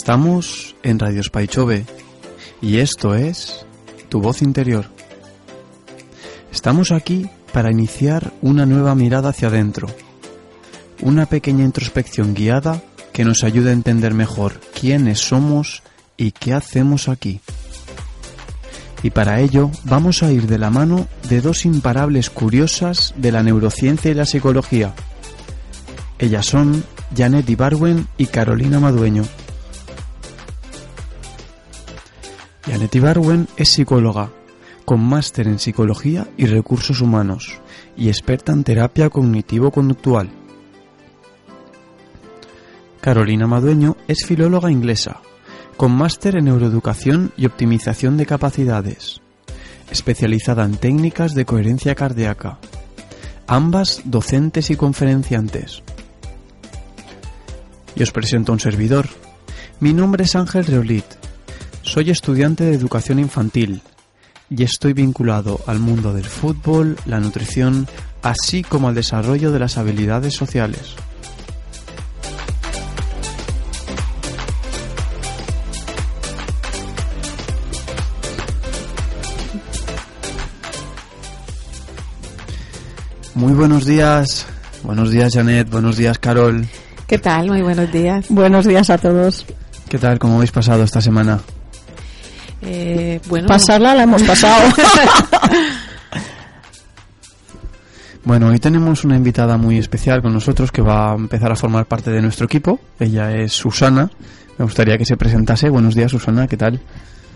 Estamos en Radio Spaichove y esto es Tu voz interior. Estamos aquí para iniciar una nueva mirada hacia adentro, una pequeña introspección guiada que nos ayude a entender mejor quiénes somos y qué hacemos aquí. Y para ello vamos a ir de la mano de dos imparables curiosas de la neurociencia y la psicología. Ellas son Janet Ibarwen y Carolina Madueño. Janet Ibarwen es psicóloga, con máster en psicología y recursos humanos y experta en terapia cognitivo-conductual. Carolina Madueño es filóloga inglesa, con máster en neuroeducación y optimización de capacidades, especializada en técnicas de coherencia cardíaca, ambas docentes y conferenciantes. Y os presento a un servidor. Mi nombre es Ángel Reolit. Soy estudiante de educación infantil y estoy vinculado al mundo del fútbol, la nutrición, así como al desarrollo de las habilidades sociales. Muy buenos días, buenos días Janet, buenos días Carol. ¿Qué tal? Muy buenos días. Buenos días a todos. ¿Qué tal? ¿Cómo habéis pasado esta semana? Eh, bueno, Pasarla la hemos pasado. Bueno, hoy tenemos una invitada muy especial con nosotros que va a empezar a formar parte de nuestro equipo. Ella es Susana. Me gustaría que se presentase. Buenos días, Susana. ¿Qué tal?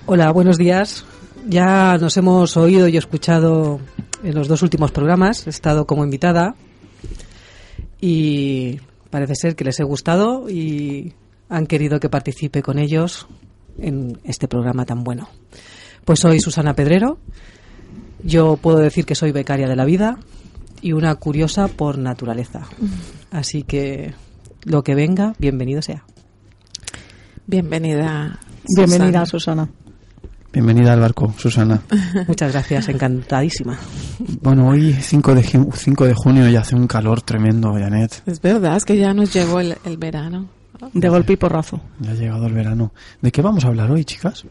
Hola, buenos días. Ya nos hemos oído y escuchado en los dos últimos programas. He estado como invitada y parece ser que les he gustado y han querido que participe con ellos en este programa tan bueno. Pues soy Susana Pedrero. Yo puedo decir que soy becaria de la vida y una curiosa por naturaleza. Así que lo que venga, bienvenido sea. bienvenida. Bienvenida, Susana. Susana. Bienvenida al barco, Susana. Muchas gracias, encantadísima. Bueno, hoy 5 de, ju- 5 de junio y hace un calor tremendo, Janet. Es verdad, es que ya nos llegó el, el verano. De golpe y porrazo. Ya ha llegado el verano. ¿De qué vamos a hablar hoy, chicas?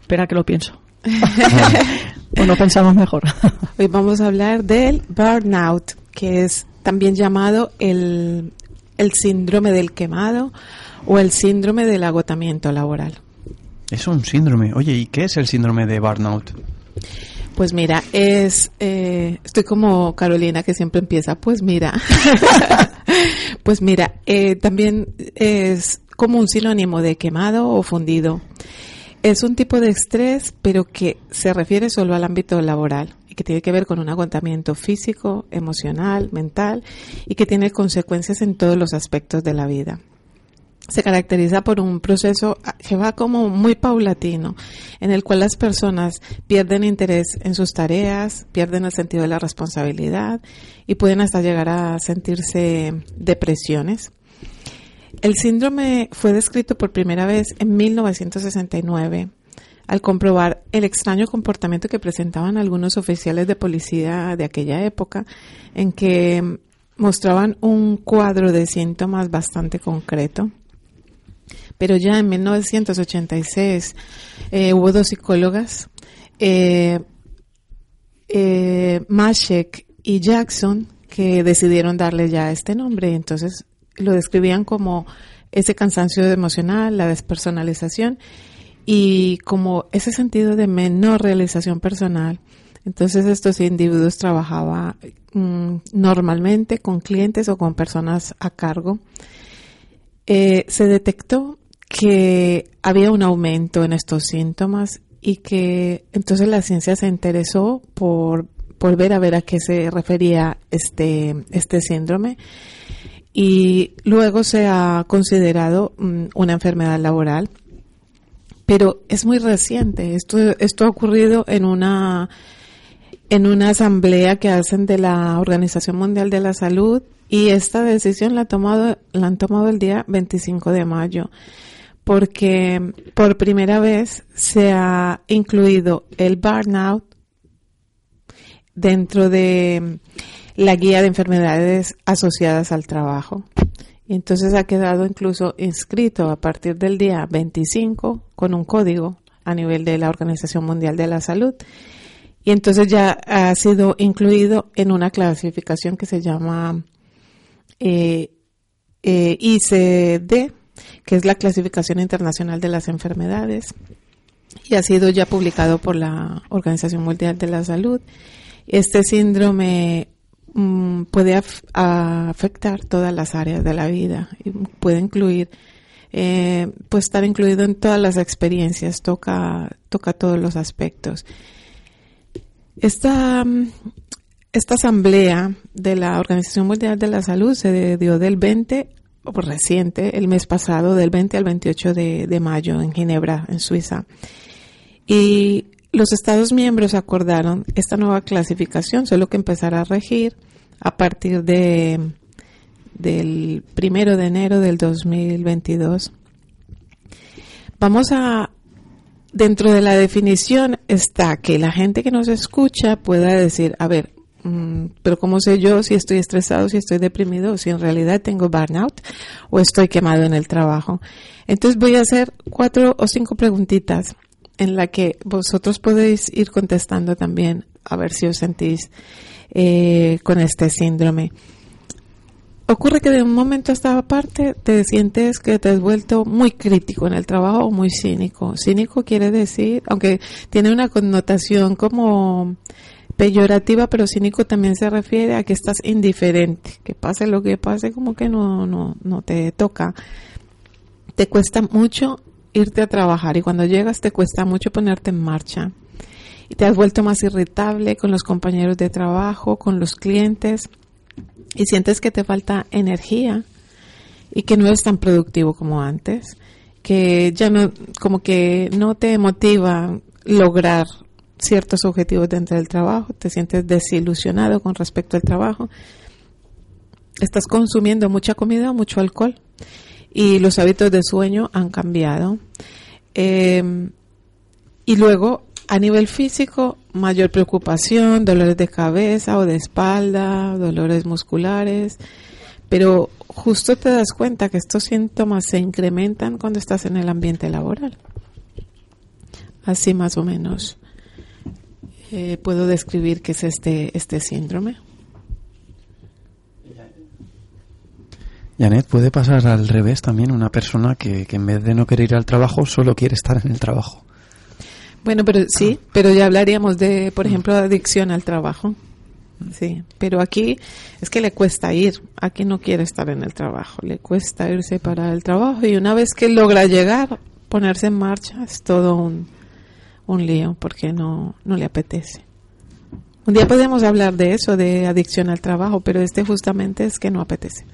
Espera que lo pienso. o no pensamos mejor. Hoy vamos a hablar del burnout, que es también llamado el, el síndrome del quemado o el síndrome del agotamiento laboral. Es un síndrome. Oye, ¿y qué es el síndrome de burnout? Pues mira, es eh, estoy como Carolina que siempre empieza, pues mira, pues mira, eh, también es como un sinónimo de quemado o fundido. Es un tipo de estrés, pero que se refiere solo al ámbito laboral y que tiene que ver con un agotamiento físico, emocional, mental y que tiene consecuencias en todos los aspectos de la vida se caracteriza por un proceso que va como muy paulatino, en el cual las personas pierden interés en sus tareas, pierden el sentido de la responsabilidad y pueden hasta llegar a sentirse depresiones. El síndrome fue descrito por primera vez en 1969 al comprobar el extraño comportamiento que presentaban algunos oficiales de policía de aquella época, en que mostraban un cuadro de síntomas bastante concreto pero ya en 1986 eh, hubo dos psicólogas, eh, eh, Mashek y Jackson, que decidieron darle ya este nombre. Entonces lo describían como ese cansancio emocional, la despersonalización y como ese sentido de menor realización personal. Entonces estos individuos trabajaban mm, normalmente con clientes o con personas a cargo. Eh, se detectó que había un aumento en estos síntomas y que entonces la ciencia se interesó por, por ver a ver a qué se refería este, este síndrome. Y luego se ha considerado mm, una enfermedad laboral. Pero es muy reciente. Esto esto ha ocurrido en una en una asamblea que hacen de la Organización Mundial de la Salud y esta decisión la, ha tomado, la han tomado el día 25 de mayo porque por primera vez se ha incluido el burnout dentro de la guía de enfermedades asociadas al trabajo. Entonces ha quedado incluso inscrito a partir del día 25 con un código a nivel de la Organización Mundial de la Salud. Y entonces ya ha sido incluido en una clasificación que se llama eh, eh, ICD, que es la Clasificación Internacional de las Enfermedades, y ha sido ya publicado por la Organización Mundial de la Salud. Este síndrome mm, puede afectar todas las áreas de la vida y puede incluir eh, puede estar incluido en todas las experiencias, toca, toca todos los aspectos. Esta, esta asamblea de la Organización Mundial de la Salud se dio del 20, reciente, el mes pasado, del 20 al 28 de, de mayo en Ginebra, en Suiza. Y los Estados miembros acordaron esta nueva clasificación, solo que empezará a regir a partir de del primero de enero del 2022. Vamos a, dentro de la definición está que la gente que nos escucha pueda decir, a ver, pero ¿cómo sé yo si estoy estresado, si estoy deprimido, si en realidad tengo burnout o estoy quemado en el trabajo? Entonces voy a hacer cuatro o cinco preguntitas en la que vosotros podéis ir contestando también a ver si os sentís eh, con este síndrome ocurre que de un momento a esta parte te sientes que te has vuelto muy crítico en el trabajo o muy cínico. Cínico quiere decir, aunque tiene una connotación como peyorativa, pero cínico también se refiere a que estás indiferente, que pase lo que pase, como que no, no, no te toca. Te cuesta mucho irte a trabajar y cuando llegas te cuesta mucho ponerte en marcha. Y te has vuelto más irritable con los compañeros de trabajo, con los clientes y sientes que te falta energía y que no eres tan productivo como antes, que ya no, como que no te motiva lograr ciertos objetivos dentro del trabajo, te sientes desilusionado con respecto al trabajo, estás consumiendo mucha comida, mucho alcohol y los hábitos de sueño han cambiado. Eh, y luego a nivel físico, mayor preocupación, dolores de cabeza o de espalda, dolores musculares, pero justo te das cuenta que estos síntomas se incrementan cuando estás en el ambiente laboral. Así más o menos eh, puedo describir qué es este, este síndrome. Janet, puede pasar al revés también una persona que, que en vez de no querer ir al trabajo solo quiere estar en el trabajo. Bueno, pero sí, pero ya hablaríamos de, por ejemplo, adicción al trabajo. Sí, pero aquí es que le cuesta ir, aquí no quiere estar en el trabajo, le cuesta irse para el trabajo y una vez que logra llegar, ponerse en marcha, es todo un, un lío porque no, no le apetece. Un día podemos hablar de eso, de adicción al trabajo, pero este justamente es que no apetece.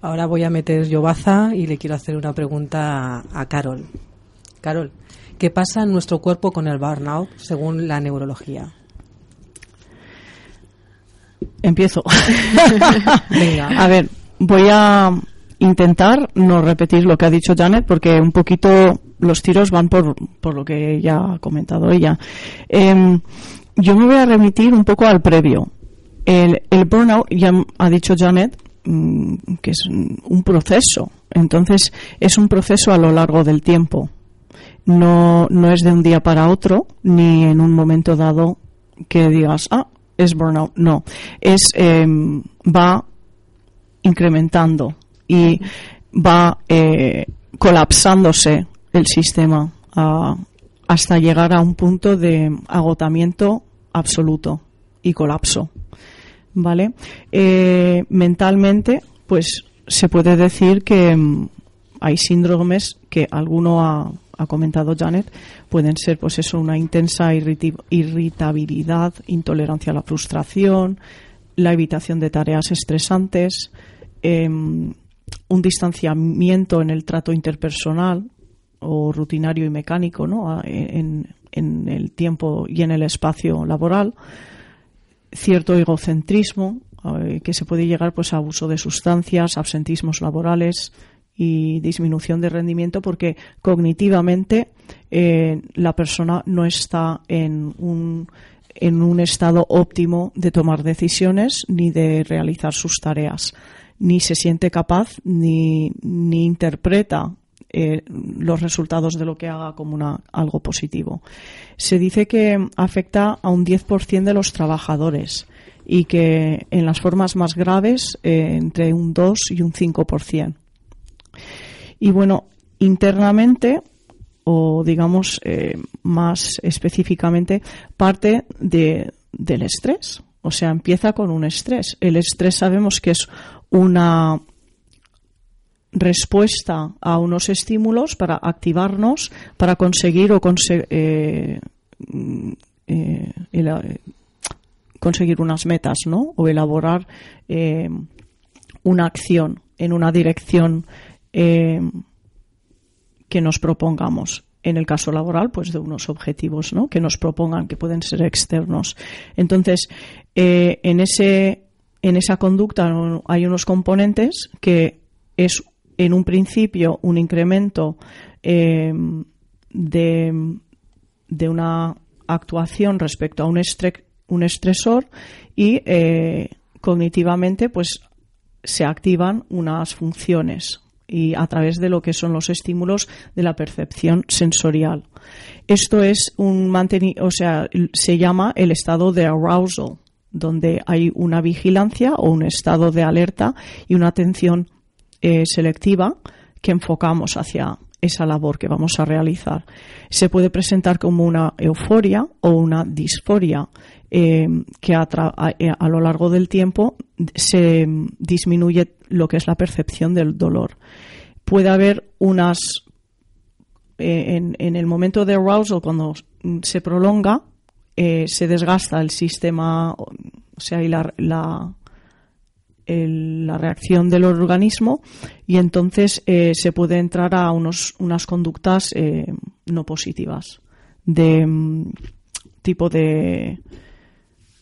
Ahora voy a meter yo baza y le quiero hacer una pregunta a Carol. Carol, ¿Qué pasa en nuestro cuerpo con el burnout según la neurología? Empiezo. Venga. A ver, voy a intentar no repetir lo que ha dicho Janet porque un poquito los tiros van por, por lo que ya ha comentado ella. Em, yo me voy a remitir un poco al previo. El, el burnout, ya ha dicho Janet, mm, que es un proceso. Entonces, es un proceso a lo largo del tiempo no, no es de un día para otro, ni en un momento dado que digas, ah, es burnout. No, es, em, va incrementando y va eh, colapsándose el sistema hasta llegar a un punto de agotamiento absoluto y colapso. ¿Vale? Eh, mentalmente, pues se puede decir que em, hay síndromes que alguno ha, ha comentado Janet, pueden ser pues eso, una intensa irritabilidad, intolerancia a la frustración, la evitación de tareas estresantes, em, un distanciamiento en el trato interpersonal o rutinario y mecánico ¿no? en, el tiempo y en el espacio laboral, cierto egocentrismo, eh, que se puede llegar pues a abuso de sustancias, absentismos laborales, y disminución de rendimiento porque cognitivamente eh, la persona no está en un estado óptimo de tomar decisiones ni de realizar sus tareas ni se siente capaz ni, ni interpreta eh, los resultados de lo que haga como una, algo positivo. Se dice que afecta a un 10% de los trabajadores y que en las formas más graves eh, entre un 2 y un 5%. Y bueno, internamente o digamos eh, más específicamente parte de, del estrés. O sea, empieza con un estrés. El estrés sabemos que es una respuesta a unos estímulos para activarnos, para conseguir o eh, eh, eh, conseguir unas metas, ¿no? O elaborar una acción en una dirección que nos propongamos. En el caso laboral, pues de unos objetivos, ¿no? Que nos propongan, que pueden ser externos. Entonces, en ese en esa conducta hay unos componentes que es en un principio un incremento eh, de, una actuación respecto a un, estresor y eh, cognitivamente pues se activan unas funciones y a través de lo que son los estímulos de la percepción sensorial. Esto es un o sea, se llama el estado de arousal, donde hay una vigilancia o un estado de alerta y una atención eh, selectiva que enfocamos hacia esa labor que vamos a realizar. Se puede presentar como una euforia o una disforia eh, que a, eh, a, lo largo del tiempo se disminuye lo que es la percepción del dolor. Puede haber unas en, en, el momento de arousal cuando se prolonga se desgasta el sistema o sea y la, la la reacción del organismo y entonces eh, se puede entrar a unos, unas conductas eh, no positivas de mm, tipo de,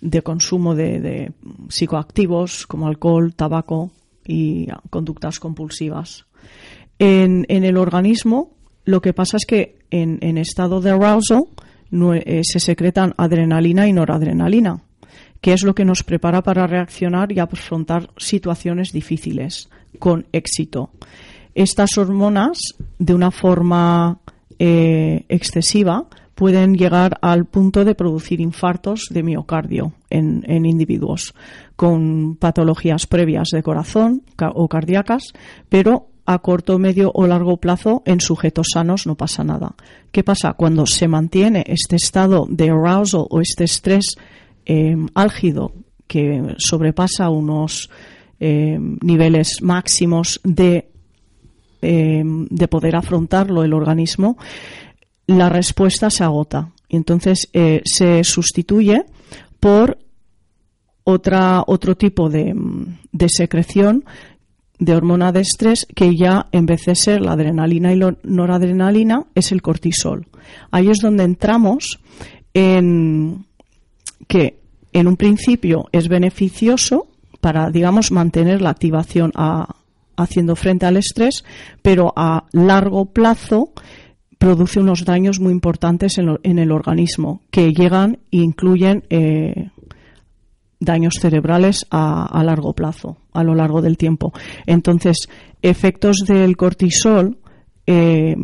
de consumo de, psicoactivos como alcohol, tabaco y conductas compulsivas. En, en, el organismo lo que pasa es que en, en estado de arousal eh, se secretan adrenalina y noradrenalina que es lo que nos prepara para reaccionar y afrontar situaciones difíciles con éxito. Estas hormonas, de una forma eh, excesiva, pueden llegar al punto de producir infartos de miocardio en, en, individuos con patologías previas de corazón o cardíacas, pero a corto, medio o largo plazo en sujetos sanos no pasa nada. ¿Qué pasa? Cuando se mantiene este estado de arousal o este estrés eh, álgido que sobrepasa unos eh, niveles máximos de, eh, de poder afrontarlo el organismo, la respuesta se agota. Y entonces se sustituye por otra, otro tipo de, de, secreción de hormona de estrés que ya en vez de ser la adrenalina y la noradrenalina es el cortisol. Ahí es donde entramos en que en un principio es beneficioso para, digamos, mantener la activación haciendo frente al estrés, pero a largo plazo produce unos daños muy importantes en, el organismo que llegan e incluyen eh, daños cerebrales a, largo plazo, a lo largo del tiempo. Entonces, efectos del cortisol eh,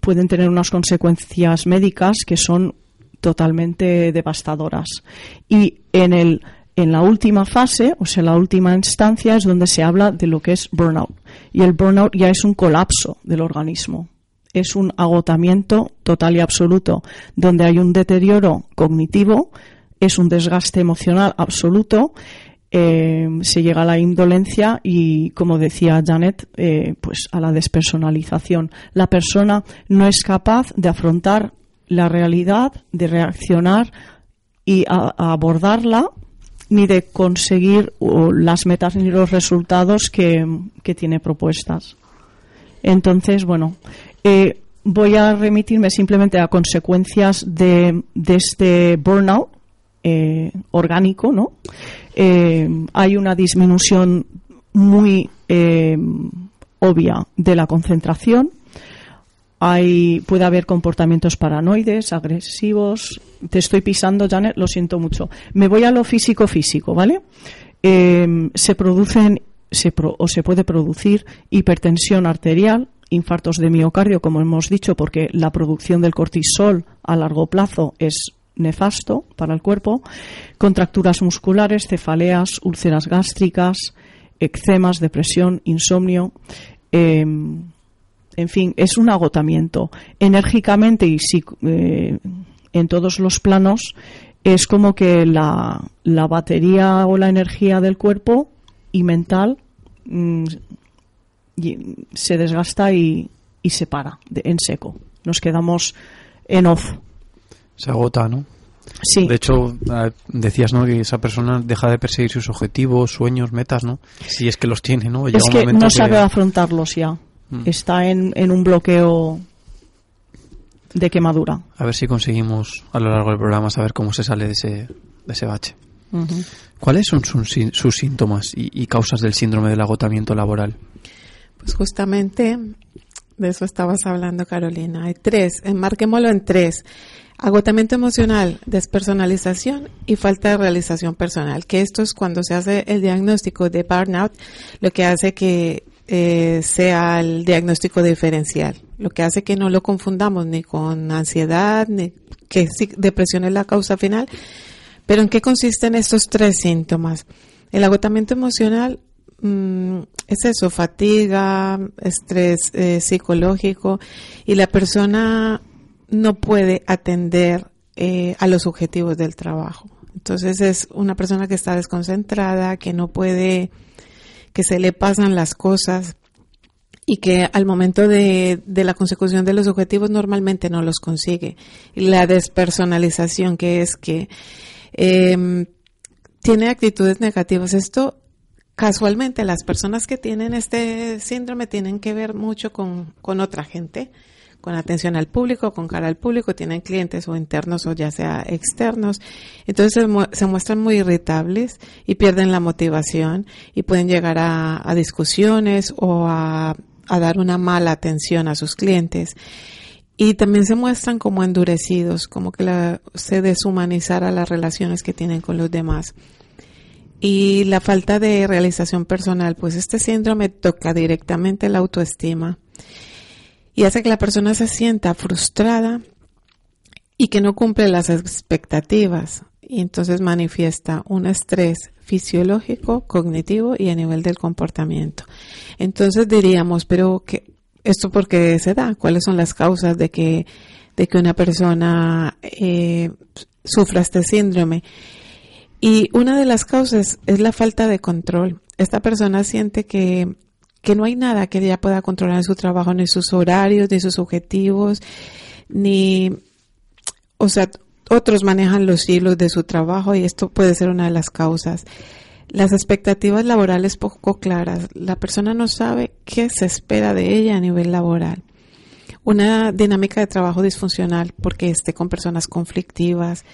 pueden tener unas consecuencias médicas que son totalmente devastadoras. Y en, el, en la última fase, o sea, la última instancia, es donde se habla de lo que es burnout. Y el burnout ya es un colapso del organismo. Es un agotamiento total y absoluto, donde hay un deterioro cognitivo, es un desgaste emocional absoluto, eh, se llega a la indolencia y, como decía Janet, eh, pues a la despersonalización. La persona no es capaz de afrontar la realidad, de reaccionar y abordarla, ni de conseguir las metas ni los resultados que, tiene propuestas. Entonces, bueno, eh, voy a remitirme simplemente a consecuencias de, este burnout eh, orgánico, ¿no? Eh, hay una disminución muy obvia de la concentración, hay, puede haber comportamientos paranoides, agresivos. Te estoy pisando, Janet, lo siento mucho. Me voy a lo físico-físico, ¿vale? Eh, se producen o se puede producir hipertensión arterial, infartos de miocardio, como hemos dicho, porque la producción del cortisol a largo plazo es nefasto para el cuerpo, contracturas musculares, cefaleas, úlceras gástricas, eczemas, depresión, insomnio. Em, en fin, es un agotamiento. Enérgicamente y eh, en todos los planos es como que la, la, batería o la energía del cuerpo y mental mm, se desgasta y, y se para en seco. Nos quedamos en off. Se agota, ¿no? Sí. De hecho, decías, ¿no? Que esa persona deja de perseguir sus objetivos, sueños, metas, ¿no? Si es que los tiene, ¿no? es que no sabe afrontarlos ya. Mm. Está en, en un bloqueo de quemadura. A ver si conseguimos a lo largo del programa saber cómo se sale de ese, de ese bache. ¿Cuáles son sus, sus síntomas y, y, causas del síndrome del agotamiento laboral? Pues justamente de eso estabas hablando, Carolina. Hay tres, enmarquémoslo en tres. Agotamiento emocional, despersonalización y falta de realización personal, que esto es cuando se hace el diagnóstico de burnout, lo que hace que eh, sea el diagnóstico diferencial, lo que hace que no lo confundamos ni con ansiedad, ni que depresión es la causa final. Pero ¿en qué consisten estos tres síntomas? El agotamiento emocional mm, es eso, fatiga, estrés eh, psicológico y la persona no puede atender eh, a los objetivos del trabajo. Entonces es una persona que está desconcentrada, que no puede que se le pasan las cosas y que al momento de, la consecución de los objetivos normalmente no los consigue. La despersonalización, que es que em, tiene actitudes negativas. Esto casualmente las personas que tienen este síndrome tienen que ver mucho con, con otra gente con atención al público, con cara al público, tienen clientes o internos o ya sea externos. Entonces se, muestran muy irritables y pierden la motivación y pueden llegar a, discusiones o a, dar una mala atención a sus clientes. Y también se muestran como endurecidos, como que la, se deshumanizara las relaciones que tienen con los demás. Y la falta de realización personal, pues este síndrome toca directamente la autoestima y hace que la persona se sienta frustrada y que no cumple las expectativas y entonces manifiesta un estrés fisiológico, cognitivo y a nivel del comportamiento. Entonces diríamos, pero que esto por qué se da? ¿Cuáles son las causas de que de que una persona eh, sufra este síndrome? Y una de las causas es la falta de control. Esta persona siente que que no hay nada que ella pueda controlar en su trabajo, ni sus horarios, ni sus objetivos, ni, o sea, otros manejan los hilos de su trabajo y esto puede ser una de las causas. Las expectativas laborales poco claras. La persona no sabe qué se espera de ella a nivel laboral. Una dinámica de trabajo disfuncional porque esté con personas conflictivas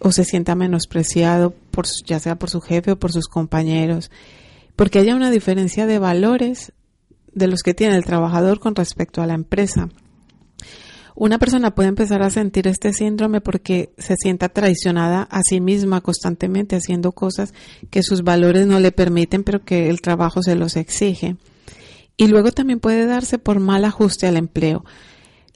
o se sienta menospreciado por, ya sea por su jefe o por sus compañeros. Porque haya una diferencia de valores de los que tiene el trabajador con respecto a la empresa. Una persona puede empezar a sentir este síndrome porque se sienta traicionada a sí misma constantemente haciendo cosas que sus valores no le permiten, pero que el trabajo se los exige. Y luego también puede darse por mal ajuste al empleo.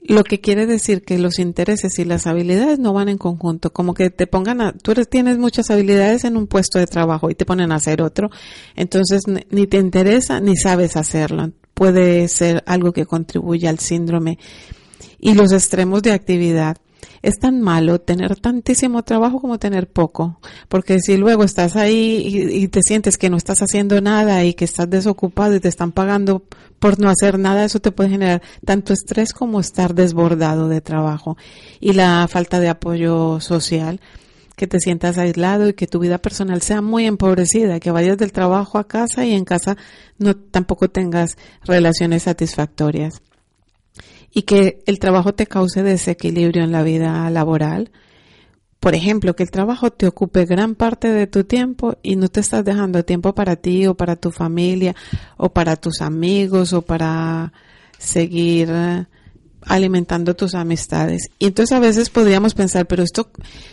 Lo que quiere decir que los intereses y las habilidades no van en conjunto, como que te pongan a, tú tienes muchas habilidades en un puesto de trabajo y te ponen a hacer otro, entonces ni te interesa ni sabes hacerlo puede ser algo que contribuye al síndrome. Y los extremos de actividad. Es tan malo tener tantísimo trabajo como tener poco, porque si luego estás ahí y, te sientes que no estás haciendo nada y que estás desocupado y te están pagando por no hacer nada, eso te puede generar tanto estrés como estar desbordado de trabajo y la falta de apoyo social que te sientas aislado y que tu vida personal sea muy empobrecida, que vayas del trabajo a casa y en casa no tampoco tengas relaciones satisfactorias y que el trabajo te cause desequilibrio en la vida laboral. Por ejemplo, que el trabajo te ocupe gran parte de tu tiempo y no te estás dejando tiempo para ti o para tu familia o para tus amigos o para seguir alimentando tus amistades. Y entonces a veces podríamos pensar, pero esto,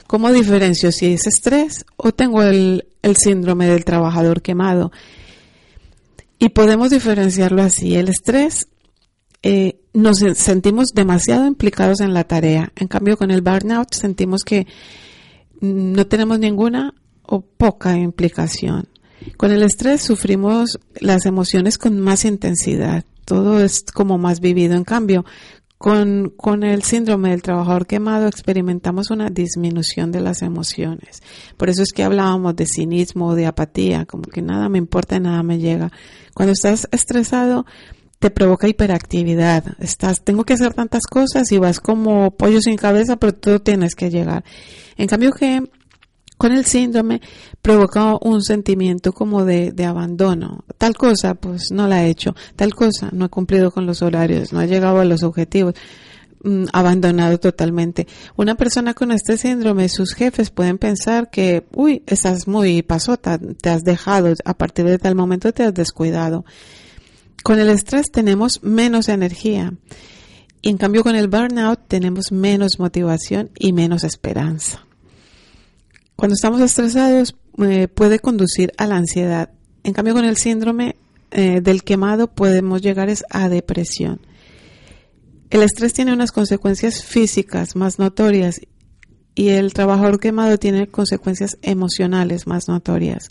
¿cómo diferencio si es estrés o tengo el, el síndrome del trabajador quemado? Y podemos diferenciarlo así. El estrés eh, nos sentimos demasiado implicados en la tarea. En cambio, con el burnout sentimos que no tenemos ninguna o poca implicación. Con el estrés sufrimos las emociones con más intensidad. Todo es como más vivido. En cambio, con, con el síndrome del trabajador quemado experimentamos una disminución de las emociones. Por eso es que hablábamos de cinismo de apatía, como que nada me importa nada me llega. Cuando estás estresado, te provoca hiperactividad. Estás, tengo que hacer tantas cosas y vas como pollo sin cabeza, pero todo tienes que llegar. En cambio que con el síndrome provoca un sentimiento como de, de, abandono. Tal cosa, pues no la he hecho. Tal cosa, no he cumplido con los horarios, no he llegado a los objetivos. Mm, abandonado totalmente. Una persona con este síndrome, sus jefes pueden pensar que, uy, estás muy pasota, te has dejado, a partir de tal momento te has descuidado. Con el estrés tenemos menos energía. Y en cambio con el burnout tenemos menos motivación y menos esperanza. Cuando estamos estresados eh, puede conducir a la ansiedad. En cambio, con el síndrome eh, del quemado podemos llegar a depresión. El estrés tiene unas consecuencias físicas más notorias y el trabajador quemado tiene consecuencias emocionales más notorias.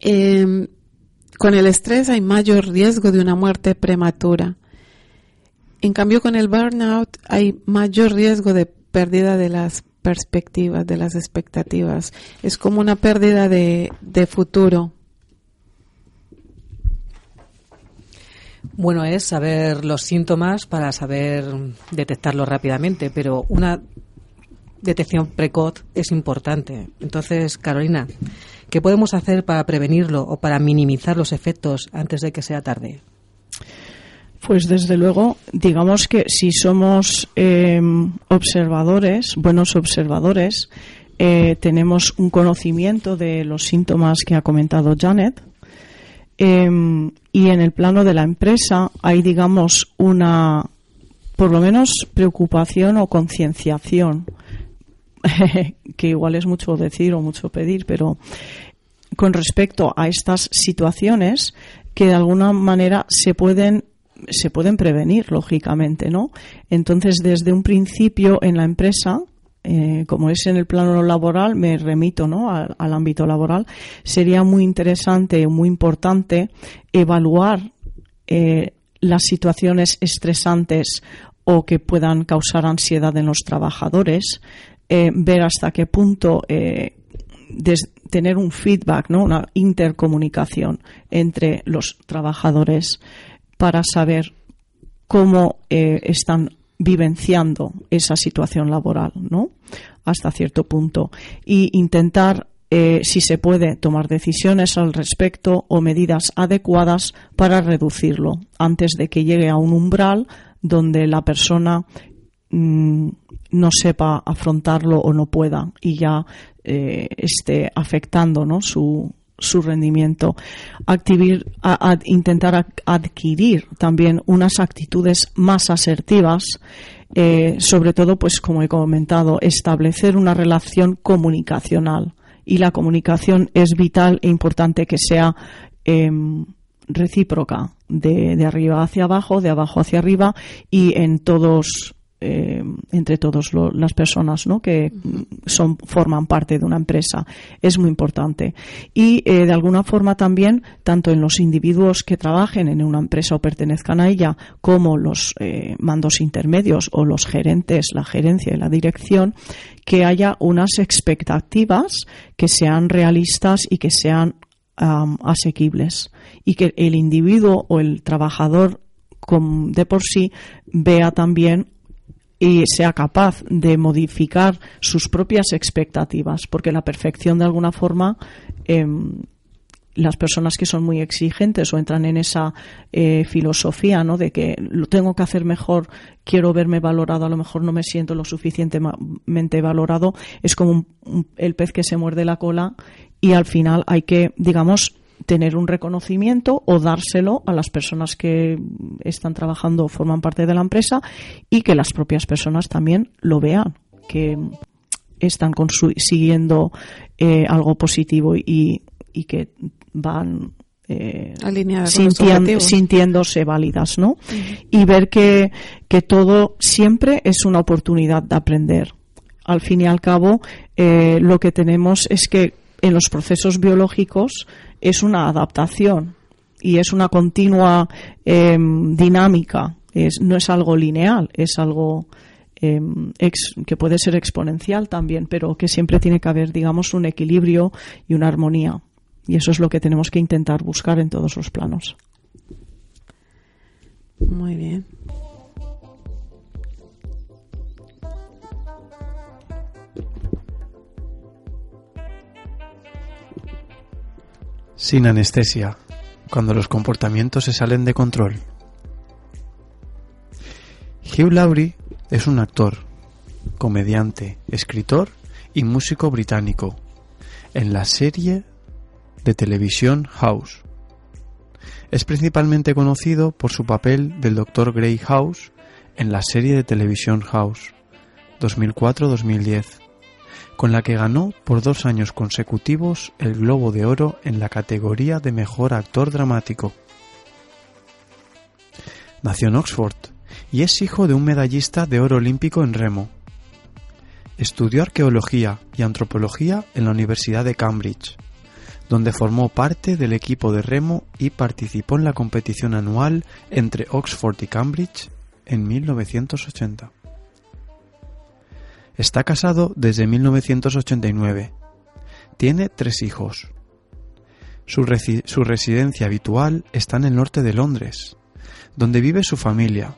Em, con el estrés hay mayor riesgo de una muerte prematura. En cambio, con el burnout hay mayor riesgo de pérdida de las perspectivas, de las expectativas. Es como una pérdida de, de futuro. Bueno, es saber los síntomas para saber detectarlos rápidamente, pero una detección precoz es importante. Entonces, Carolina, ¿qué podemos hacer para prevenirlo o para minimizar los efectos antes de que sea tarde? Pues desde luego, digamos que si somos em, observadores, buenos observadores, eh, tenemos un conocimiento de los síntomas que ha comentado Janet. Em, y en el plano de la empresa hay, digamos, una, por lo menos, preocupación o concienciación, que igual es mucho decir o mucho pedir, pero con respecto a estas situaciones que de alguna manera se pueden se pueden prevenir, lógicamente, ¿no? Entonces, desde un principio en la empresa, eh, como es en el plano laboral, me remito ¿no? al, ámbito laboral, sería muy interesante, muy importante evaluar eh, las situaciones estresantes o que puedan causar ansiedad en los trabajadores, eh, ver hasta qué punto tener un feedback, ¿no? una intercomunicación entre los trabajadores para saber cómo eh, están vivenciando esa situación laboral, ¿no? Hasta cierto punto. Y intentar, eh, si se puede, tomar decisiones al respecto o medidas adecuadas para reducirlo antes de que llegue a un umbral donde la persona mm, no sepa afrontarlo o no pueda y ya eh, esté afectando ¿no? su, su rendimiento, intentar adquirir también unas actitudes más asertivas, eh, sobre todo, pues como he comentado, establecer una relación comunicacional. Y la comunicación es vital e importante que sea em, recíproca, de, de arriba hacia abajo, de abajo hacia arriba y en todos eh, entre todas las personas que son, forman parte de una empresa. Es muy importante. Y eh, de alguna forma también, tanto en los individuos que trabajen en una empresa o pertenezcan a ella, como los eh, mandos intermedios o los gerentes, la gerencia y la dirección, que haya unas expectativas que sean realistas y que sean asequibles y que el individuo o el trabajador de por sí vea también y sea capaz de modificar sus propias expectativas, porque la perfección de alguna forma em, las personas que son muy exigentes o entran en esa eh, filosofía ¿no? de que lo tengo que hacer mejor, quiero verme valorado, a lo mejor no me siento lo suficientemente valorado, es como el pez que se muerde la cola y al final hay que, digamos, tener un reconocimiento o dárselo a las personas que están trabajando o forman parte de la empresa y que las propias personas también lo vean, que están consiguiendo eh, algo positivo y, y que van eh, sintiéndose válidas, ¿no? Y ver que, que todo siempre es una oportunidad de aprender. Al fin y al cabo, eh, lo que tenemos es que en los procesos biológicos es una adaptación y es una continua em, dinámica. Es, no es algo lineal, es algo em, que puede ser exponencial también, pero que siempre tiene que haber, digamos, un equilibrio y una armonía. Y eso es lo que tenemos que intentar buscar en todos los planos. Muy bien. Sin anestesia, cuando los comportamientos se salen de control. Hugh Laurie es un actor, comediante, escritor y músico británico en la serie de televisión House. Es principalmente conocido por su papel del Dr. Grey House en la serie de televisión House 2004-2010 con la que ganó por dos años consecutivos el Globo de Oro en la categoría de Mejor Actor Dramático. Nació en Oxford y es hijo de un medallista de oro olímpico en remo. Estudió arqueología y antropología en la Universidad de Cambridge, donde formó parte del equipo de remo y participó en la competición anual entre Oxford y Cambridge en 1980. Está casado desde 1989. Tiene tres hijos. Su, su residencia habitual está en el norte de Londres, donde vive su familia,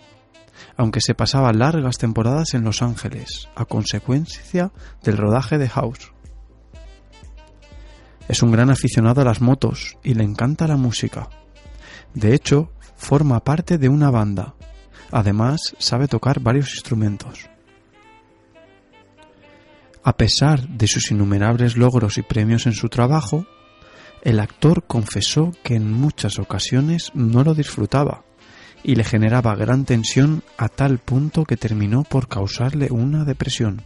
aunque se pasaba largas temporadas en Los Ángeles, a consecuencia del rodaje de House. Es un gran aficionado a las motos y le encanta la música. De hecho, forma parte de una banda. Además, sabe tocar varios instrumentos. A pesar de sus innumerables logros y premios en su trabajo, el actor confesó que en muchas ocasiones no lo disfrutaba y le generaba gran tensión a tal punto que terminó por causarle una depresión.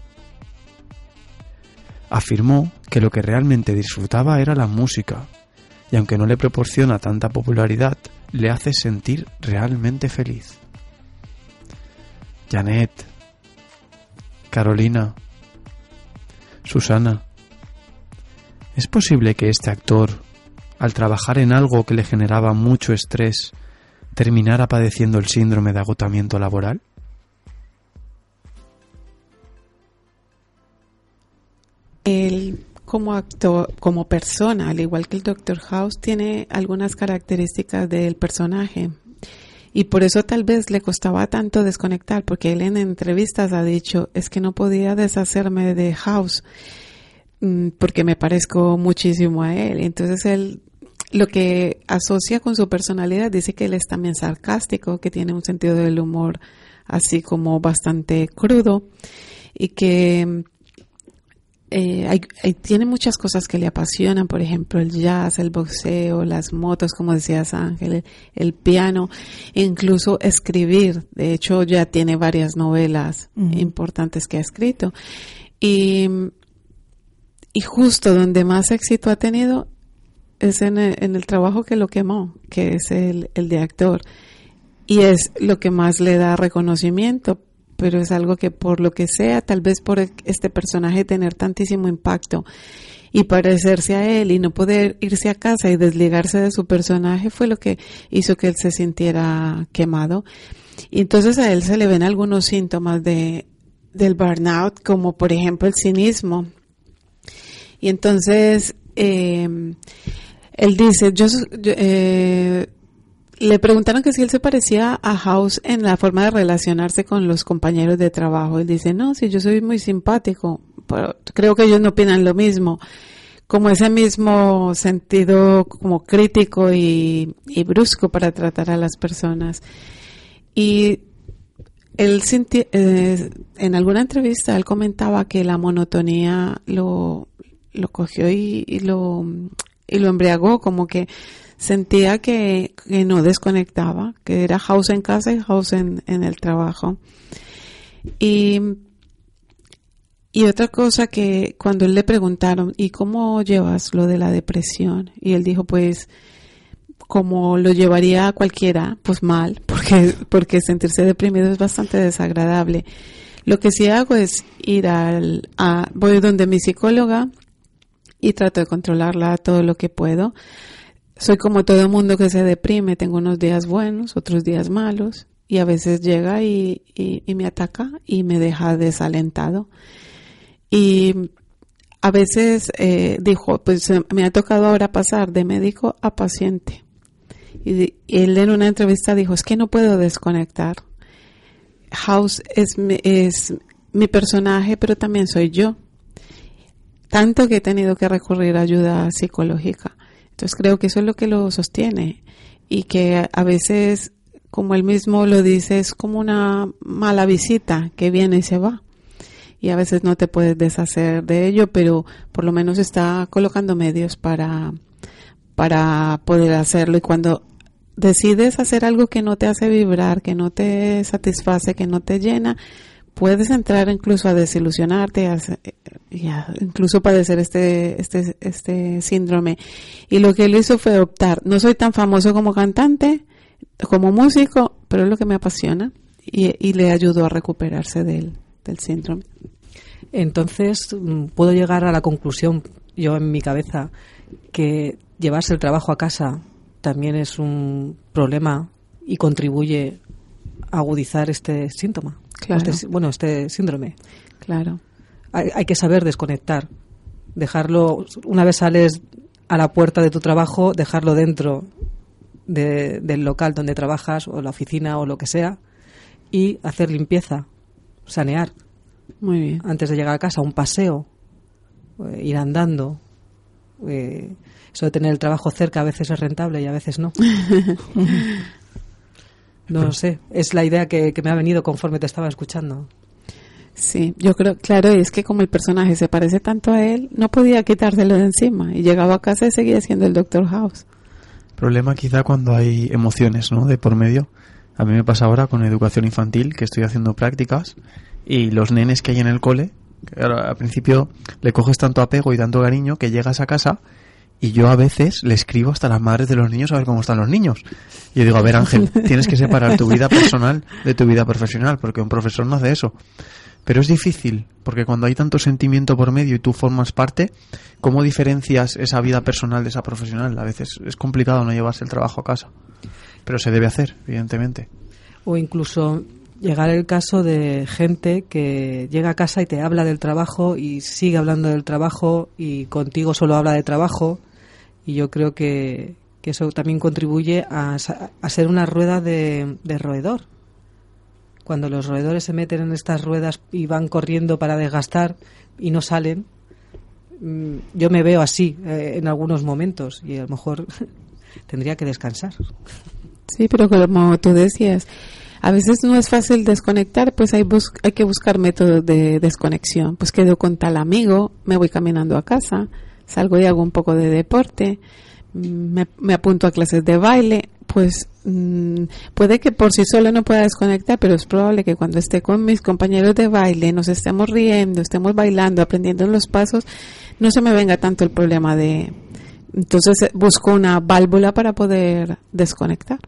Afirmó que lo que realmente disfrutaba era la música, y aunque no le proporciona tanta popularidad, le hace sentir realmente feliz. Janet, Carolina, Susana, ¿es posible que este actor, al trabajar en algo que le generaba mucho estrés, terminara padeciendo el síndrome de agotamiento laboral? Él como actor, como persona, al igual que el Dr. House, tiene algunas características del personaje. Y por eso tal vez le costaba tanto desconectar, porque él en entrevistas ha dicho, es que no podía deshacerme de House, mm, porque me parezco muchísimo a él. Entonces él lo que asocia con su personalidad dice que él es también sarcástico, que tiene un sentido del humor así como bastante crudo y que eh, hay- hay- tiene muchas cosas que le apasionan, por ejemplo, el jazz, el boxeo, las motos, como decías Ángel, el, el piano, e incluso escribir. De hecho, ya tiene varias novelas importantes que ha escrito. Y, y justo donde más éxito ha tenido es en el, en el trabajo que lo quemó, que es el, el de actor. Y es lo que más le da reconocimiento, pero es algo que por lo que sea, tal vez por este personaje tener tantísimo impacto y parecerse a él y no poder irse a casa y desligarse de su personaje fue lo que hizo que él se sintiera quemado. Y entonces a él se le ven algunos síntomas de, del burnout, como por ejemplo el cinismo. Y entonces eh, él dice, yo, yo, eh, le preguntaron que si él se parecía a House en la forma de relacionarse con los compañeros de trabajo. Él dice, no, si yo soy muy simpático, pero creo que ellos no opinan lo mismo. Como ese mismo sentido como crítico y, y brusco para tratar a las personas. Y él sinti- eh, en alguna entrevista él comentaba que la monotonía lo, lo cogió y, y lo, y lo embriagó, como que sentía que, que no desconectaba, que era house en casa y house en, en el trabajo. Y, y otra cosa que cuando él le preguntaron, ¿y cómo llevas lo de la depresión? Y él dijo, pues como lo llevaría cualquiera, pues mal, porque, porque sentirse deprimido es bastante desagradable. Lo que sí hago es ir al, a, voy donde mi psicóloga y trato de controlarla todo lo que puedo. Soy como todo mundo que se deprime, tengo unos días buenos, otros días malos, y a veces llega y, y, me ataca y me deja desalentado. Y a veces eh, dijo, pues me ha tocado ahora pasar de médico a paciente. Y, él en una entrevista dijo, es que no puedo desconectar. House es es mi personaje, pero también soy yo. Tanto que he tenido que recurrir a ayuda psicológica. Entonces creo que eso es lo que lo sostiene y que a veces como él mismo lo dice, es como una mala visita que viene y se va. Y a veces no te puedes deshacer de ello, pero por lo menos está colocando medios para, para poder hacerlo. Y cuando decides hacer algo que no te hace vibrar, que no te satisface, que no te llena, puedes entrar incluso a desilusionarte, a, incluso padecer este, este, este síndrome. Y lo que él hizo fue optar, no soy tan famoso como cantante, como músico, pero es lo que me apasiona y, le ayudó a recuperarse del, del síndrome. Entonces, mm, puedo llegar a la conclusión, yo en mi cabeza, que llevarse el trabajo a casa también es un problema y contribuye a agudizar este síntoma. Este bueno, este síndrome. Claro. Hay, hay, que saber desconectar. Dejarlo, una vez sales a la puerta de tu trabajo, dejarlo dentro del local donde trabajas o la oficina o lo que sea y hacer limpieza, sanear. Muy bien. Antes de llegar a casa, un paseo, eh, ir andando. Eh, eso de tener el trabajo cerca a veces es rentable y a veces no. no lo sé. Es la idea que, que me ha venido conforme te estaba escuchando. Sí, yo creo, claro, es que como el personaje se parece tanto a él, no podía quitárselo de encima. Y llegaba a casa y seguía siendo el Doctor House. Problema quizá cuando hay emociones, ¿no? De por medio. A mí me pasa ahora con educación infantil, que estoy haciendo prácticas, y los nenes que hay en el cole, que al principio le coges tanto apego y tanto cariño que llegas a casa y yo a veces le escribo hasta las madres de los niños a ver cómo están los niños. Y yo digo, a ver Ángel, tienes que separar tu vida personal de tu vida profesional, porque un profesor no hace eso. Pero es difícil, porque cuando hay tanto sentimiento por medio y tú formas parte, ¿cómo diferencias esa vida personal de esa profesional? A veces es complicado no llevarse el trabajo a casa, pero se debe hacer, evidentemente. O incluso llegar el caso de gente que llega a casa y te habla del trabajo y sigue hablando del trabajo y contigo solo habla de trabajo y yo creo que, eso también contribuye a, a ser una rueda de, de roedor cuando los roedores se meten en estas ruedas y van corriendo para desgastar y no salen, mm, yo me veo así eh, en algunos momentos y a lo mejor tendría que descansar. Sí, pero como tú decías, a veces no es fácil desconectar, pues hay, hay que buscar métodos de desconexión. Pues quedo con tal amigo, me voy caminando a casa, salgo y hago un poco de deporte, mm, me apunto a clases de baile, pues mm, puede que por sí solo no pueda desconectar, pero es probable que cuando esté con mis compañeros de baile, nos estemos riendo, estemos bailando, aprendiendo los pasos, no se me venga tanto el problema de... Entonces busco una válvula para poder desconectar.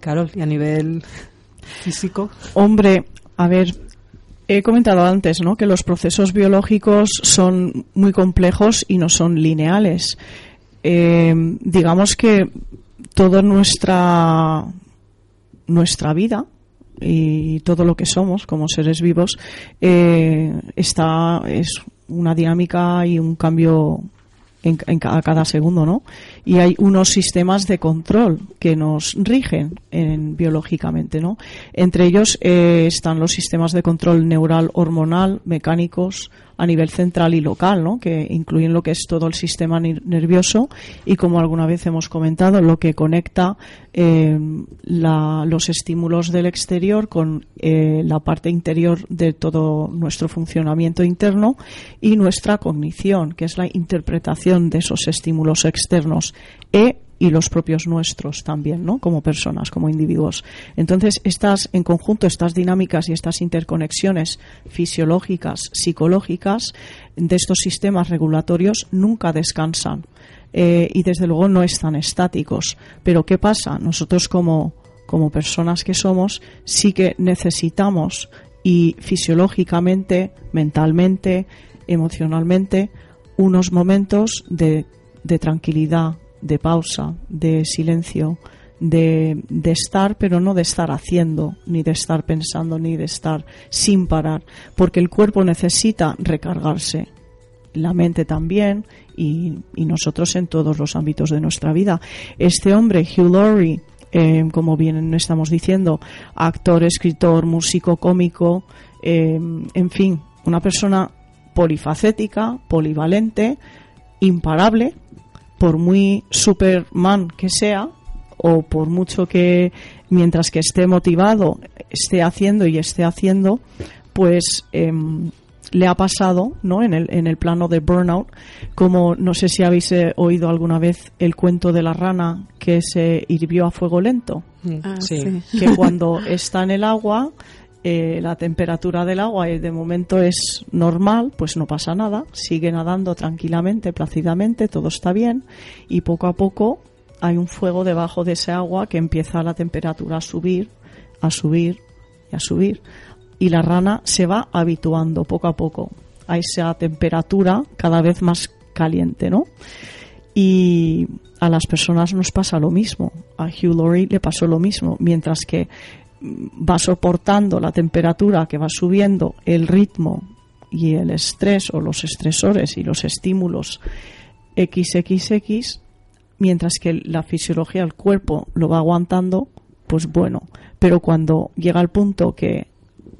Carol, ¿y a nivel físico? Hombre, a ver, he comentado antes, ¿no? Que los procesos biológicos son muy complejos y no son lineales eh, digamos que toda nuestra nuestra vida y todo lo que somos como seres vivos eh, está es una dinámica y un cambio en, a cada segundo, ¿no? Y hay unos sistemas de control que nos rigen en, biológicamente, ¿no? Entre ellos eh, están los sistemas de control neural hormonal, mecánicos, a nivel central y local, ¿no? que incluyen lo que es todo el sistema nervioso y, como alguna vez hemos comentado, lo que conecta eh, los estímulos del exterior con eh, la parte interior de todo nuestro funcionamiento interno y nuestra cognición, que es la interpretación de esos estímulos externos. E y los propios nuestros también, ¿no? Como personas, como individuos. Entonces, estas, en conjunto, estas dinámicas y estas interconexiones fisiológicas, psicológicas de estos sistemas regulatorios nunca descansan. eh, y desde luego no están estáticos. Pero ¿qué pasa? Nosotros como, como personas que somos sí que necesitamos y fisiológicamente, mentalmente, emocionalmente, unos momentos de, de tranquilidad, de pausa, de silencio, de, de, estar, pero no de estar haciendo, ni de estar pensando, ni de estar sin parar, porque el cuerpo necesita recargarse, la mente también, y, y nosotros en todos los ámbitos de nuestra vida. Este hombre, Hugh Laurie, eh, como bien estamos diciendo, actor, escritor, músico, cómico, eh, en fin, una persona polifacética, polivalente, imparable, por muy Superman que sea, o por mucho que mientras que esté motivado, esté haciendo y esté haciendo, pues eh, le ha pasado, ¿no? En el, en el plano de burnout, como no sé si habéis eh, oído alguna vez el cuento de la rana que se hirvió a fuego lento. Mm. Ah, sí. Que cuando está en el agua, eh, la temperatura del agua de momento es normal, pues no pasa nada, sigue nadando tranquilamente, plácidamente, todo está bien y poco a poco hay un fuego debajo de ese agua que empieza la temperatura a subir, a subir y a subir. Y la rana se va habituando poco a poco a esa temperatura cada vez más caliente, ¿no? Y a las personas nos pasa lo mismo. A Hugh Laurie le pasó lo mismo. Mientras que va soportando la temperatura que va subiendo, el ritmo y el estrés o los estresores y los estímulos XXX, mientras que la fisiología del cuerpo lo va aguantando, pues bueno, pero cuando llega al punto que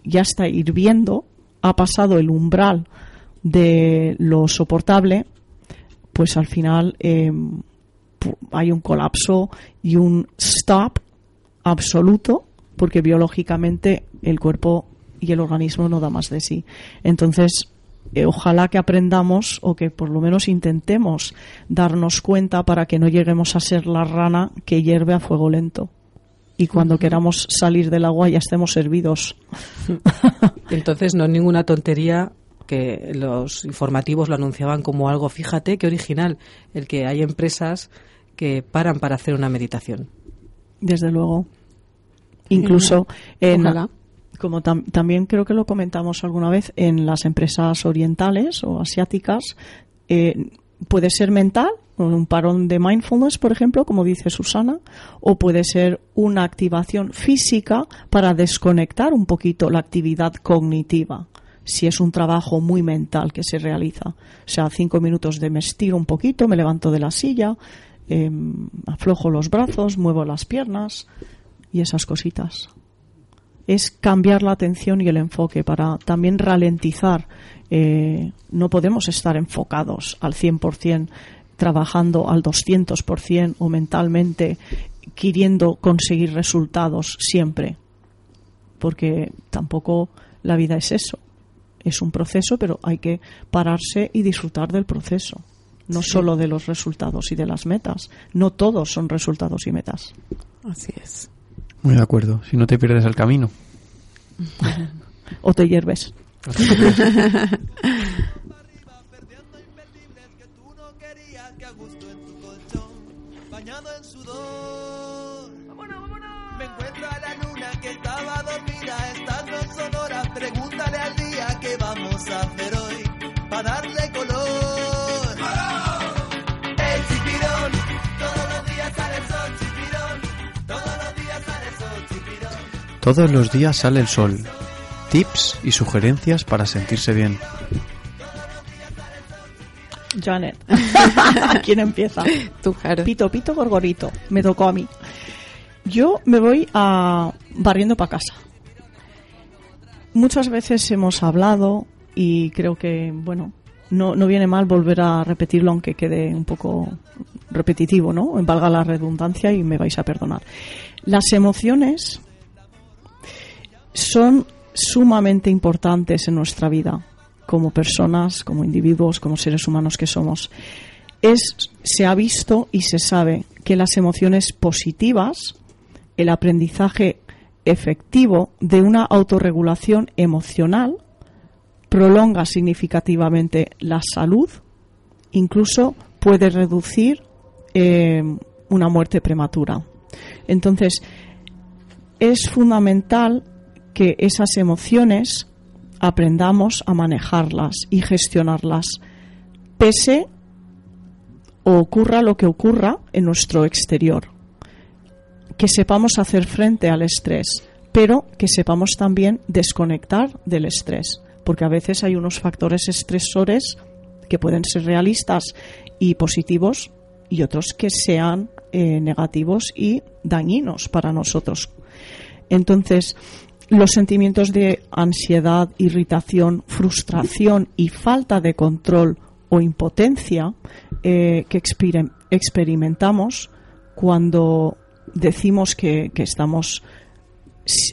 ya está hirviendo, ha pasado el umbral de lo soportable, pues al final eh, hay un colapso y un stop absoluto, porque biológicamente el cuerpo y el organismo no da más de sí. Entonces, eh, ojalá que aprendamos o que por lo menos intentemos darnos cuenta para que no lleguemos a ser la rana que hierve a fuego lento. Y cuando queramos salir del agua ya estemos servidos. Entonces no es ninguna tontería que los informativos lo anunciaban como algo, fíjate qué original, el que hay empresas que paran para hacer una meditación. Desde luego. Incluso en, como también creo que lo comentamos alguna vez, en las empresas orientales o asiáticas, eh, puede ser mental, un parón de mindfulness, por ejemplo, como dice Susana, o puede ser una activación física para desconectar un poquito la actividad cognitiva si es un trabajo muy mental que se realiza. O sea, cinco minutos de me estiro un poquito, me levanto de la silla, em, aflojo los brazos, muevo las piernas y esas cositas es cambiar la atención y el enfoque para también ralentizar. Eh, no podemos estar enfocados al 100%, trabajando al 200% o mentalmente queriendo conseguir resultados siempre, porque tampoco la vida es eso. Es un proceso, pero hay que pararse y disfrutar del proceso, no solo de los resultados y de las metas. No todos son resultados y metas. Así es. Muy de acuerdo. Si no te pierdes el camino. o te hierves. Me encuentro a la luna que estaba dormida, estando sonora. Pregúntale al día qué vamos a hacer hoy para darle color. Todos los días sale el sol. Tips y sugerencias para sentirse bien. Janet. ¿Quién empieza? Tú, Jaro. Pito, pito, gorgorito. Me tocó a mí. Yo me voy a barriendo para casa. Muchas veces hemos hablado y creo que, bueno, no, no viene mal volver a repetirlo aunque quede un poco repetitivo, ¿no? Valga la redundancia y me vais a perdonar. Las emociones son sumamente importantes en nuestra vida como personas, como individuos, como seres humanos que somos. Es, se ha visto y se sabe que las emociones positivas, el aprendizaje efectivo de una autorregulación emocional, prolonga significativamente la salud, incluso puede reducir eh, una muerte prematura. Entonces, es fundamental que esas emociones aprendamos a manejarlas y gestionarlas, pese o ocurra lo que ocurra en nuestro exterior. Que sepamos hacer frente al estrés, pero que sepamos también desconectar del estrés, porque a veces hay unos factores estresores que pueden ser realistas y positivos y otros que sean eh, negativos y dañinos para nosotros. Entonces, los sentimientos de ansiedad, irritación, frustración y falta de control o impotencia eh, que experimentamos cuando decimos que, estamos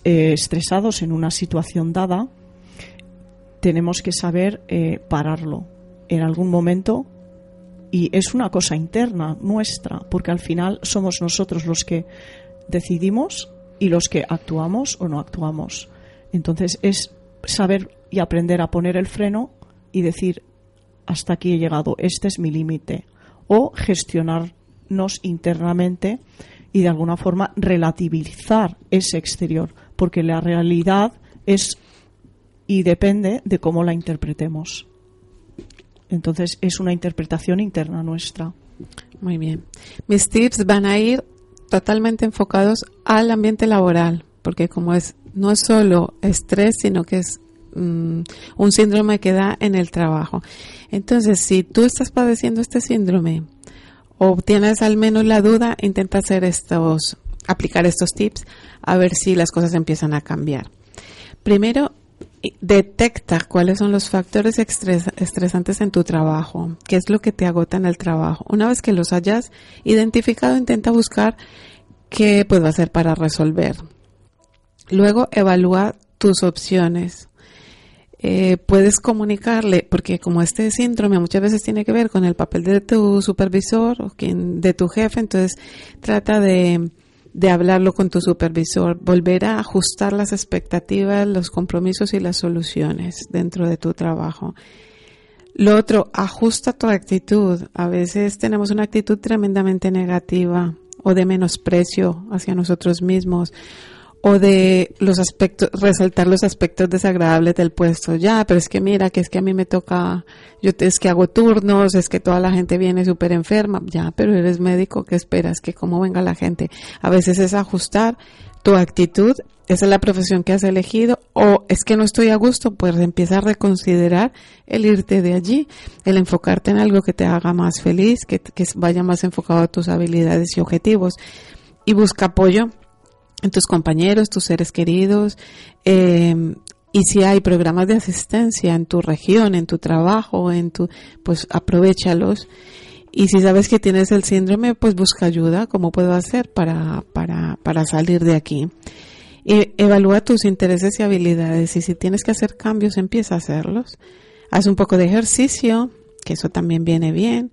eh, estresados en una situación dada, tenemos que saber eh, pararlo en algún momento y es una cosa interna nuestra, porque al final somos nosotros los que decidimos y los que actuamos o no actuamos. Entonces es saber y aprender a poner el freno y decir hasta aquí he llegado, este es mi límite. O gestionarnos internamente y de alguna forma relativizar ese exterior, porque la realidad es y depende de cómo la interpretemos. Entonces es una interpretación interna nuestra. Muy bien. Mis tips van a ir totalmente enfocados al ambiente laboral, porque como es no es solo estrés, sino que es mm, un síndrome que da en el trabajo. Entonces, si tú estás padeciendo este síndrome o tienes al menos la duda, intenta hacer estos, aplicar estos tips a ver si las cosas empiezan a cambiar. Primero, detecta cuáles son los factores estresantes en tu trabajo, qué es lo que te agota en el trabajo. Una vez que los hayas identificado, intenta buscar qué puedo hacer para resolver. Luego evalúa tus opciones. Eh, puedes comunicarle, porque como este síndrome muchas veces tiene que ver con el papel de tu supervisor o quien, de tu jefe, entonces trata de, de hablarlo con tu supervisor, volver a ajustar las expectativas, los compromisos y las soluciones dentro de tu trabajo. Lo otro, ajusta tu actitud. A veces tenemos una actitud tremendamente negativa o de menosprecio hacia nosotros mismos o de los aspectos, resaltar los aspectos desagradables del puesto. Ya, pero es que mira, que es que a mí me toca, yo es que hago turnos, es que toda la gente viene súper enferma. Ya, pero eres médico, ¿qué esperas? Que cómo venga la gente. A veces es ajustar tu actitud, esa es la profesión que has elegido, o es que no estoy a gusto, pues empieza a reconsiderar el irte de allí, el enfocarte en algo que te haga más feliz, que, que vaya más enfocado a tus habilidades y objetivos. Y busca apoyo tus compañeros, tus seres queridos, eh, y si hay programas de asistencia en tu región, en tu trabajo, en tu, pues aprovechalos. Y si sabes que tienes el síndrome, pues busca ayuda, cómo puedo hacer para, para, para salir de aquí. E, evalúa tus intereses y habilidades y si tienes que hacer cambios, empieza a hacerlos. Haz un poco de ejercicio, que eso también viene bien.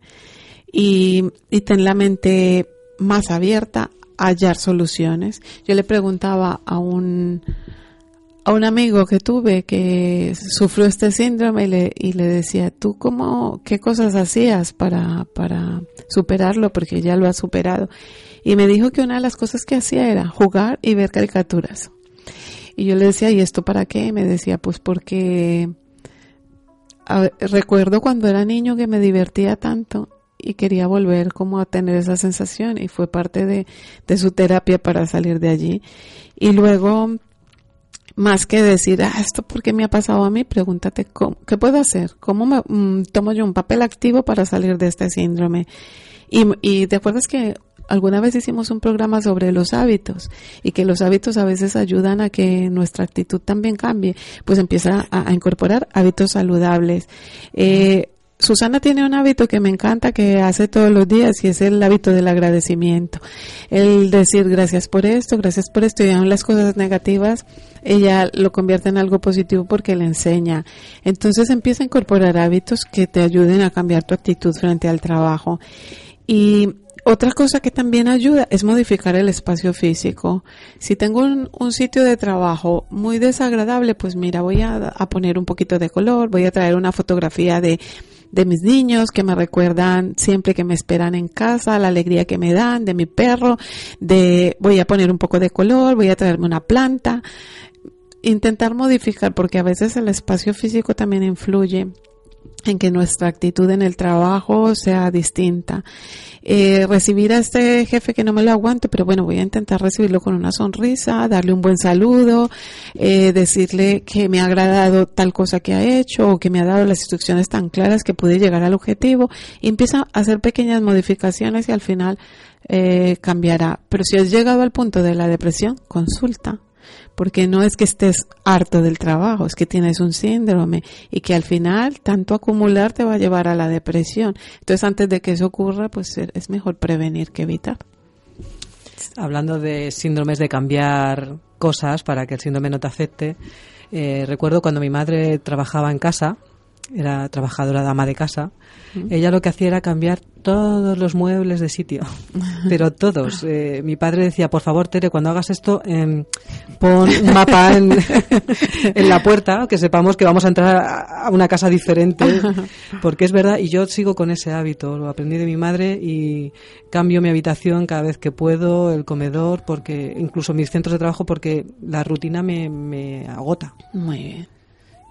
Y, y ten la mente más abierta hallar soluciones. Yo le preguntaba a un a un amigo que tuve que sufrió este síndrome y le, decía, ¿tú cómo, qué cosas hacías para, para superarlo? Porque ya lo has superado. Y me dijo que una de las cosas que hacía era jugar y ver caricaturas. Y yo le decía, ¿y esto para qué? Y me decía, pues porque recuerdo cuando era niño que me divertía tanto y quería volver como a tener esa sensación y fue parte de, su terapia para salir de allí. Y luego, más que decir, ah, esto porque me ha pasado a mí, pregúntate, ¿qué puedo hacer? ¿Cómo me mm, tomo yo un papel activo para salir de este síndrome? Y, y te acuerdas que alguna vez hicimos un programa sobre los hábitos y que los hábitos a veces ayudan a que nuestra actitud también cambie, pues empieza a, incorporar hábitos saludables. Eh, Susana tiene un hábito que me encanta, que hace todos los días, y es el hábito del agradecimiento. El decir gracias por esto, gracias por esto, y aún las cosas negativas, ella lo convierte en algo positivo porque le enseña. Entonces empieza a incorporar hábitos que te ayuden a cambiar tu actitud frente al trabajo. Y otra cosa que también ayuda es modificar el espacio físico. Si tengo un, sitio de trabajo muy desagradable, pues mira, voy a, a, poner un poquito de color, voy a traer una fotografía de de mis niños que me recuerdan siempre que me esperan en casa, la alegría que me dan, de mi perro, de voy a poner un poco de color, voy a traerme una planta, intentar modificar porque a veces el espacio físico también influye en que nuestra actitud en el trabajo sea distinta. Eh, recibir a este jefe que no me lo aguanto, pero bueno, voy a intentar recibirlo con una sonrisa, darle un buen saludo, eh, decirle que me ha agradado tal cosa que ha hecho o que me ha dado las instrucciones tan claras que pude llegar al objetivo. Y empieza a hacer pequeñas modificaciones y al final eh, cambiará. Pero si has llegado al punto de la depresión, consulta porque no es que estés harto del trabajo, es que tienes un síndrome y que al final tanto acumular te va a llevar a la depresión. Entonces antes de que eso ocurra, pues es mejor prevenir que evitar. Hablando de síndromes de cambiar cosas para que el síndrome no te afecte, eh, recuerdo cuando mi madre trabajaba en casa, era trabajadora dama de casa, ella lo que hacía era cambiar todos los muebles de sitio, pero todos. Eh, mi padre decía, por favor, Tere, cuando hagas esto, em, pon un mapa en, en, la puerta, que sepamos que vamos a entrar a una casa diferente, porque es verdad, y yo sigo con ese hábito, lo aprendí de mi madre y cambio mi habitación cada vez que puedo, el comedor, porque incluso mis centros de trabajo, porque la rutina me, me agota. Muy bien.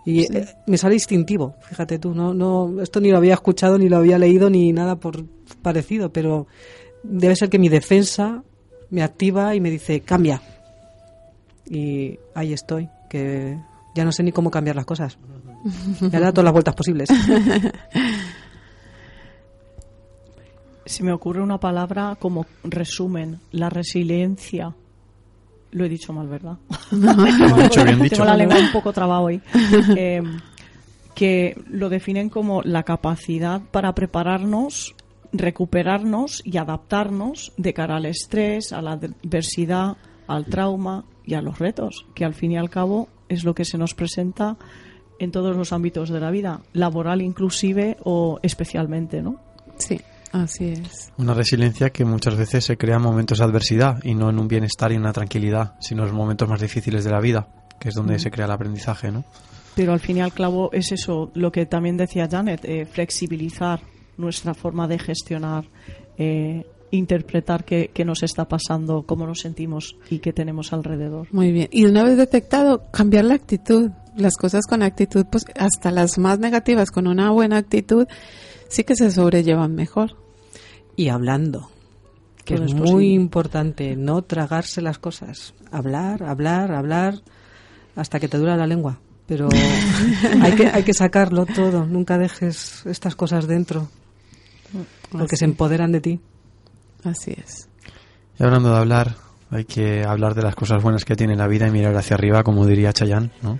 Y eh, me sale instintivo, fíjate tú, no, no, esto ni lo había escuchado, ni lo había leído, ni nada por parecido, pero debe ser que mi defensa me activa y me dice, cambia. Y ahí estoy, que ya no sé ni cómo cambiar las cosas. Me ha dado todas las vueltas posibles. Si me ocurre una palabra como resumen, la resiliencia lo he dicho mal, ¿verdad? Lo dicho bien dicho. Tengo la lengua un poco trabada hoy. Eh, que lo definen como la capacidad para prepararnos, recuperarnos y adaptarnos de cara al estrés, a la adversidad, al trauma y a los retos, que al fin y al cabo es lo que se nos presenta en todos los ámbitos de la vida, laboral inclusive o especialmente, ¿no? Sí. Así es. Una resiliencia que muchas veces se crea en momentos de adversidad y no en un bienestar y una tranquilidad, sino en los momentos más difíciles de la vida, que es donde se crea el aprendizaje, ¿no? Pero al fin y al cabo es eso, lo que también decía Janet, eh, flexibilizar nuestra forma de gestionar, eh, interpretar qué, qué, nos está pasando, cómo nos sentimos y qué tenemos alrededor. Muy bien. Y una vez detectado, cambiar la actitud. Las cosas con actitud, pues hasta las más negativas, con una buena actitud, sí que se sobrellevan mejor y hablando, que es, es muy importante, no tragarse las cosas, hablar, hablar, hablar hasta que te dura la lengua. Pero hay que, hay que sacarlo todo, nunca dejes estas cosas dentro, porque Así. se empoderan de ti. Así es. Y hablando de hablar, hay que hablar de las cosas buenas que tiene la vida y mirar hacia arriba, como diría Chayanne, ¿no?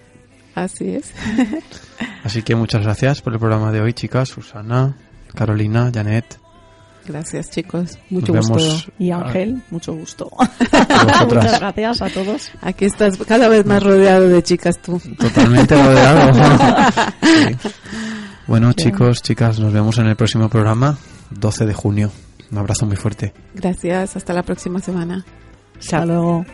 Así es. Así que muchas gracias por el programa de hoy, chicas. Susana, Carolina, Janet. Gracias, chicos. Mucho Nos gusto. vemos Y a- Ángel, mucho gusto. Muchas gracias a todos. Aquí estás cada vez más rodeado de chicas tú. Totalmente rodeado. Sí. Bueno, chicos, chicas, nos vemos en el próximo programa, 12 de junio. Un abrazo muy fuerte. Gracias. Hasta la próxima semana. Hasta luego.